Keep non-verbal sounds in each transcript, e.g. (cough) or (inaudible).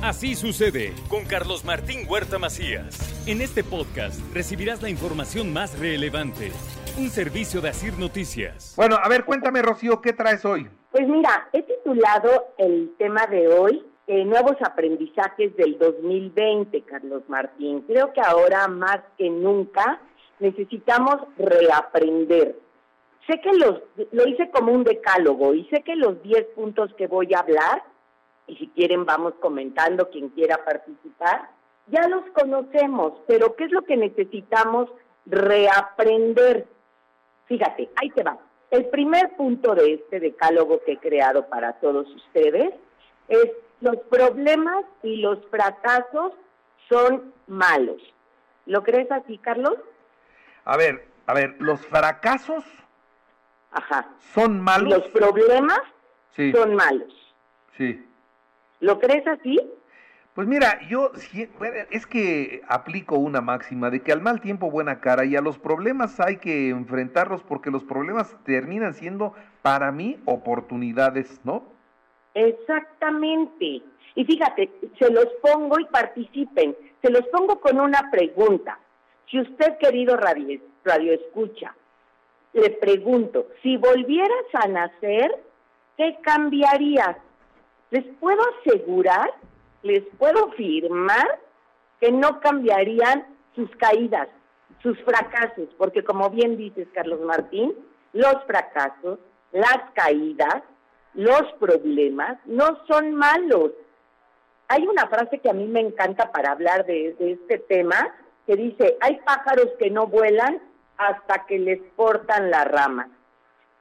Así sucede con Carlos Martín Huerta Macías. En este podcast recibirás la información más relevante. Un servicio de Asir Noticias. Bueno, a ver, cuéntame, Rocío, ¿qué traes hoy? Pues mira, he titulado el tema de hoy eh, Nuevos aprendizajes del 2020, Carlos Martín. Creo que ahora más que nunca necesitamos reaprender. Sé que los, lo hice como un decálogo y sé que los 10 puntos que voy a hablar y si quieren vamos comentando quien quiera participar. Ya los conocemos, pero ¿qué es lo que necesitamos reaprender? Fíjate, ahí te va. El primer punto de este decálogo que he creado para todos ustedes es los problemas y los fracasos son malos. ¿Lo crees así, Carlos? A ver, a ver, los fracasos Ajá. son malos. los problemas sí. son malos. Sí. ¿Lo crees así? Pues mira, yo es que aplico una máxima de que al mal tiempo buena cara y a los problemas hay que enfrentarlos porque los problemas terminan siendo para mí oportunidades, ¿no? Exactamente. Y fíjate, se los pongo y participen. Se los pongo con una pregunta. Si usted, querido radio, radio escucha, le pregunto, si volvieras a nacer, ¿qué cambiarías? Les puedo asegurar, les puedo afirmar que no cambiarían sus caídas, sus fracasos, porque como bien dices, Carlos Martín, los fracasos, las caídas, los problemas no son malos. Hay una frase que a mí me encanta para hablar de, de este tema, que dice, hay pájaros que no vuelan hasta que les cortan la rama.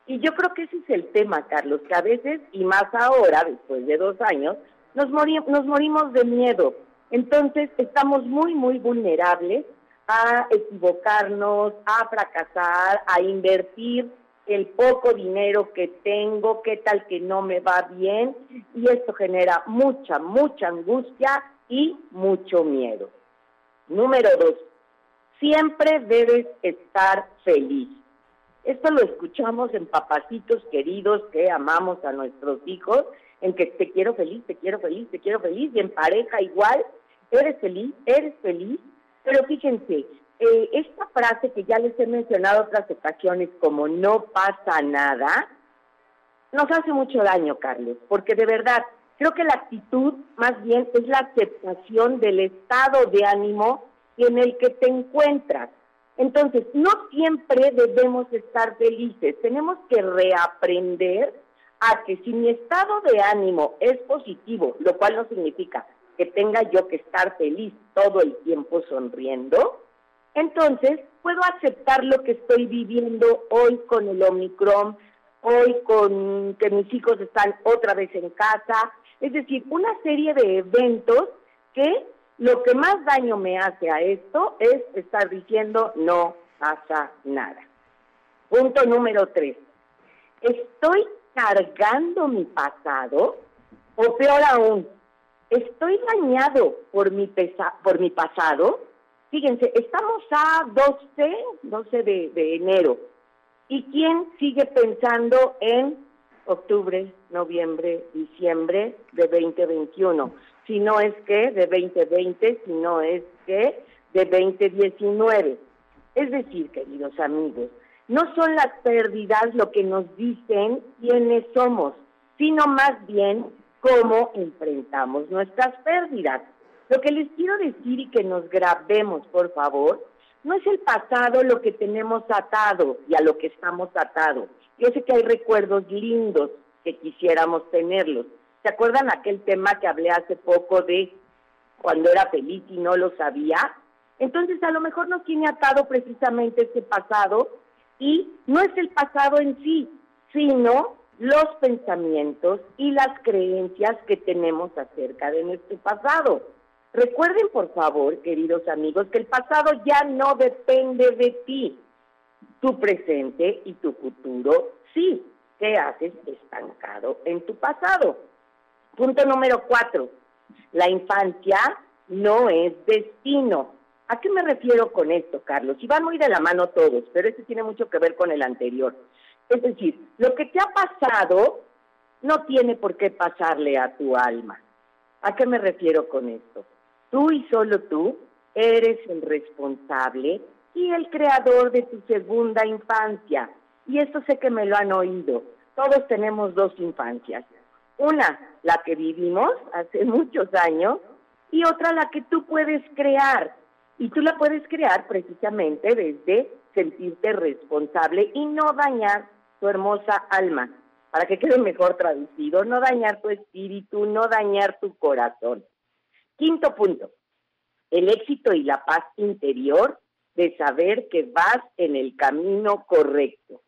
Y yo creo que ese es el tema, Carlos, que a veces, y más ahora, después de dos años, nos, nos morimos de miedo. Entonces, estamos muy, muy vulnerables a equivocarnos, a fracasar, a invertir el poco dinero que tengo, qué tal que no me va bien, y esto genera mucha, mucha angustia y mucho miedo. Número dos, siempre debes estar feliz. Esto lo escuchamos en papacitos queridos que amamos a nuestros hijos, en que te quiero feliz, te quiero feliz, te quiero feliz, y en pareja igual, eres feliz, eres feliz. Pero fíjense, eh, esta frase que ya les he mencionado otras ocasiones como no pasa nada, nos hace mucho daño, Carlos, porque de verdad, creo que la actitud más bien es la aceptación del estado de ánimo en el que te encuentras. Entonces, no siempre debemos estar felices, tenemos que reaprender a que si mi estado de ánimo es positivo, lo cual no significa que tenga yo que estar feliz todo el tiempo sonriendo, entonces puedo aceptar lo que estoy viviendo hoy con el Omicron, hoy con que mis hijos están otra vez en casa, es decir, una serie de eventos que lo que más daño me hace a esto es estar diciendo no pasa nada. Punto número tres. ¿Estoy cargando mi pasado? O peor aún, ¿estoy dañado por mi, pesa por mi pasado? Fíjense, estamos a 12, 12 de, de enero. ¿Y quién sigue pensando en octubre, noviembre, diciembre de 2021? Si no es que de 2020, si no es que de 2019. Es decir, queridos amigos, no son las pérdidas lo que nos dicen quiénes somos, sino más bien cómo enfrentamos nuestras pérdidas. Lo que les quiero decir y que nos grabemos, por favor, no es el pasado lo que tenemos atado y a lo que estamos atados. Yo sé que hay recuerdos lindos que quisiéramos tenerlos, ¿Se acuerdan aquel tema que hablé hace poco de cuando era feliz y no lo sabía? Entonces a lo mejor nos tiene atado precisamente ese pasado y no es el pasado en sí, sino los pensamientos y las creencias que tenemos acerca de nuestro pasado. Recuerden, por favor, queridos amigos, que el pasado ya no depende de ti. Tu presente y tu futuro sí te haces estancado en tu pasado. Punto número cuatro, la infancia no es destino. ¿A qué me refiero con esto, Carlos? Y van muy de la mano todos, pero este tiene mucho que ver con el anterior. Es decir, lo que te ha pasado no tiene por qué pasarle a tu alma. ¿A qué me refiero con esto? Tú y solo tú eres el responsable y el creador de tu segunda infancia. Y esto sé que me lo han oído. Todos tenemos dos infancias. Una, la que vivimos hace muchos años, y otra, la que tú puedes crear. Y tú la puedes crear precisamente desde sentirte responsable y no dañar tu hermosa alma, para que quede mejor traducido, no dañar tu espíritu, no dañar tu corazón. Quinto punto, el éxito y la paz interior de saber que vas en el camino correcto.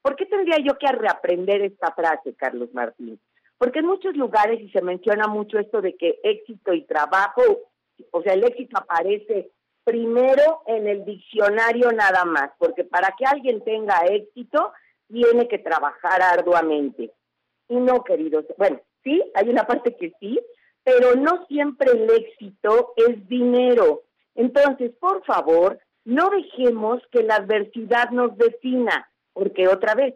¿Por qué tendría yo que reaprender esta frase, Carlos Martín? Porque en muchos lugares, y se menciona mucho esto de que éxito y trabajo, o sea, el éxito aparece primero en el diccionario nada más, porque para que alguien tenga éxito, tiene que trabajar arduamente. Y no, queridos, bueno, sí, hay una parte que sí, pero no siempre el éxito es dinero. Entonces, por favor, no dejemos que la adversidad nos defina, porque otra vez,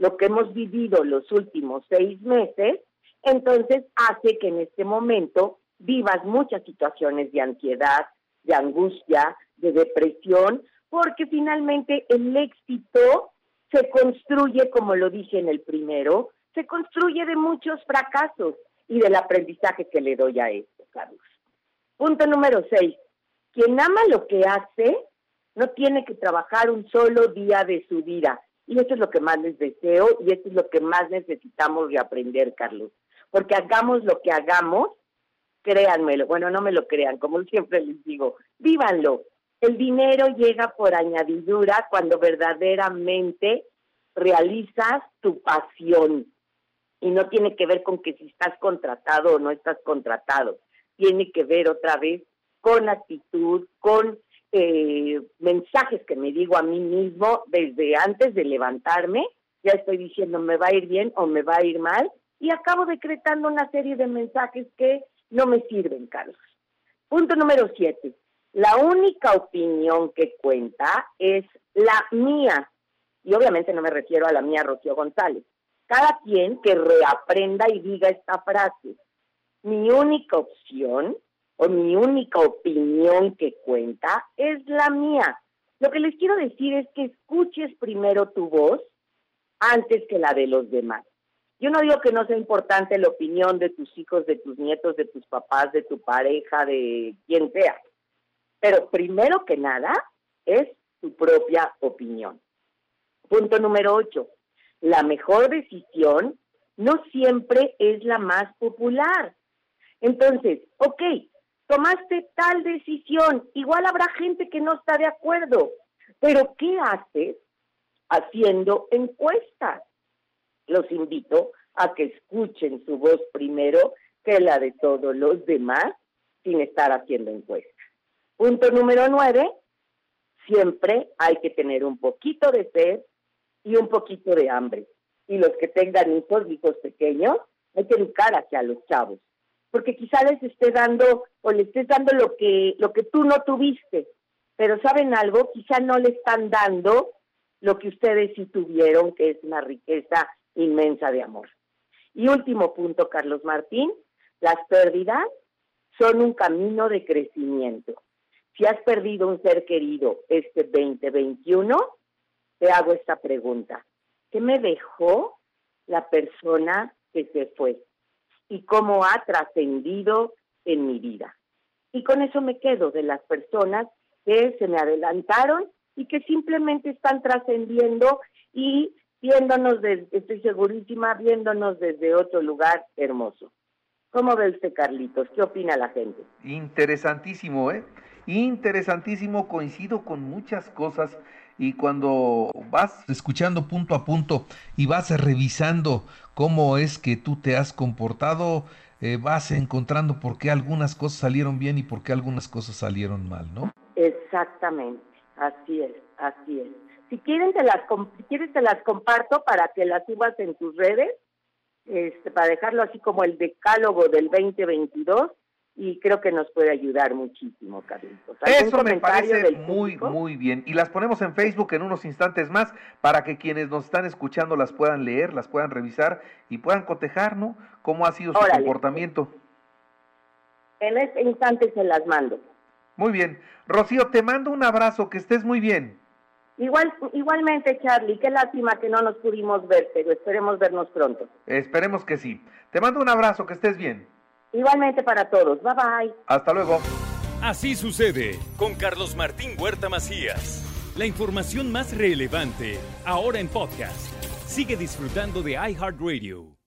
lo que hemos vivido los últimos seis meses, entonces hace que en este momento vivas muchas situaciones de ansiedad, de angustia, de depresión, porque finalmente el éxito se construye, como lo dije en el primero, se construye de muchos fracasos y del aprendizaje que le doy a esto, Carlos. Punto número seis. Quien ama lo que hace no tiene que trabajar un solo día de su vida. Y eso es lo que más les deseo y eso es lo que más necesitamos de aprender, Carlos. Porque hagamos lo que hagamos, créanmelo, bueno, no me lo crean, como (laughs) siempre les digo, vívanlo. El dinero llega por añadidura cuando verdaderamente realizas tu pasión. Y no tiene que ver con que si estás contratado o no estás contratado. Tiene que ver otra vez con actitud, con eh, mensajes que me digo a mí mismo desde antes de levantarme. Ya estoy diciendo me va a ir bien o me va a ir mal. Y acabo decretando una serie de mensajes que no me sirven, Carlos. Punto número siete. La única opinión que cuenta es la mía. Y obviamente no me refiero a la mía, Rocío González. Cada quien que reaprenda y diga esta frase. Mi única opción o mi única opinión que cuenta es la mía. Lo que les quiero decir es que escuches primero tu voz antes que la de los demás. Yo no digo que no sea importante la opinión de tus hijos, de tus nietos, de tus papás, de tu pareja, de quien sea. Pero primero que nada es tu propia opinión. Punto número ocho. La mejor decisión no siempre es la más popular. Entonces, ok, tomaste tal decisión, igual habrá gente que no está de acuerdo, pero ¿qué haces haciendo encuestas? los invito a que escuchen su voz primero que la de todos los demás sin estar haciendo encuestas. Punto número nueve, siempre hay que tener un poquito de sed y un poquito de hambre. Y los que tengan hijos, hijos pequeños, hay que educar hacia los chavos. Porque quizá les esté dando o les estés dando lo que, lo que tú no tuviste. Pero ¿saben algo? Quizá no le están dando lo que ustedes sí tuvieron, que es una riqueza inmensa de amor. Y último punto, Carlos Martín, las pérdidas son un camino de crecimiento. Si has perdido un ser querido este 2021, te hago esta pregunta. ¿Qué me dejó la persona que se fue? ¿Y cómo ha trascendido en mi vida? Y con eso me quedo de las personas que se me adelantaron y que simplemente están trascendiendo y viéndonos, desde, estoy segurísima, viéndonos desde otro lugar hermoso. ¿Cómo ve usted, Carlitos? ¿Qué opina la gente? Interesantísimo, ¿eh? Interesantísimo, coincido con muchas cosas y cuando vas escuchando punto a punto y vas revisando cómo es que tú te has comportado, eh, vas encontrando por qué algunas cosas salieron bien y por qué algunas cosas salieron mal, ¿no? Exactamente, así es, así es. Si quieren, te las, si quieres te las comparto para que las subas en tus redes, este, para dejarlo así como el decálogo del 2022 y creo que nos puede ayudar muchísimo, Carlitos. Eso me parece muy, muy bien. Y las ponemos en Facebook en unos instantes más para que quienes nos están escuchando las puedan leer, las puedan revisar y puedan cotejar, ¿no? ¿Cómo ha sido su comportamiento? En este instante se las mando. Muy bien. Rocío, te mando un abrazo, que estés muy bien. Igual, igualmente, Charlie, qué lástima que no nos pudimos ver, pero esperemos vernos pronto. Esperemos que sí. Te mando un abrazo, que estés bien. Igualmente para todos. Bye bye. Hasta luego. Así sucede con Carlos Martín Huerta Macías. La información más relevante, ahora en podcast. Sigue disfrutando de iHeartRadio.